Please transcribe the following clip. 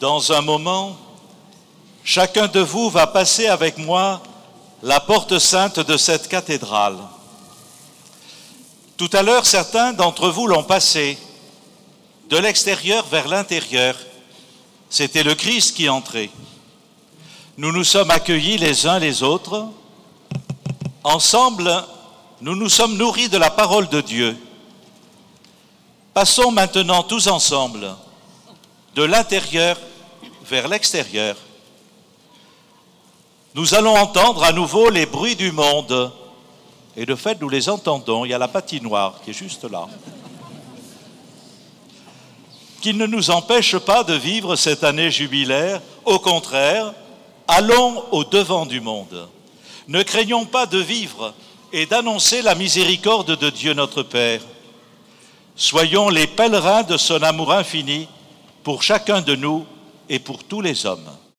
Dans un moment, chacun de vous va passer avec moi la porte sainte de cette cathédrale. Tout à l'heure, certains d'entre vous l'ont passé de l'extérieur vers l'intérieur. C'était le Christ qui entrait. Nous nous sommes accueillis les uns les autres. Ensemble, nous nous sommes nourris de la parole de Dieu. Passons maintenant tous ensemble de l'intérieur vers l'extérieur. Nous allons entendre à nouveau les bruits du monde. Et de fait, nous les entendons. Il y a la patinoire qui est juste là. Qu'il ne nous empêche pas de vivre cette année jubilaire. Au contraire, allons au devant du monde. Ne craignons pas de vivre et d'annoncer la miséricorde de Dieu notre Père. Soyons les pèlerins de son amour infini pour chacun de nous et pour tous les hommes.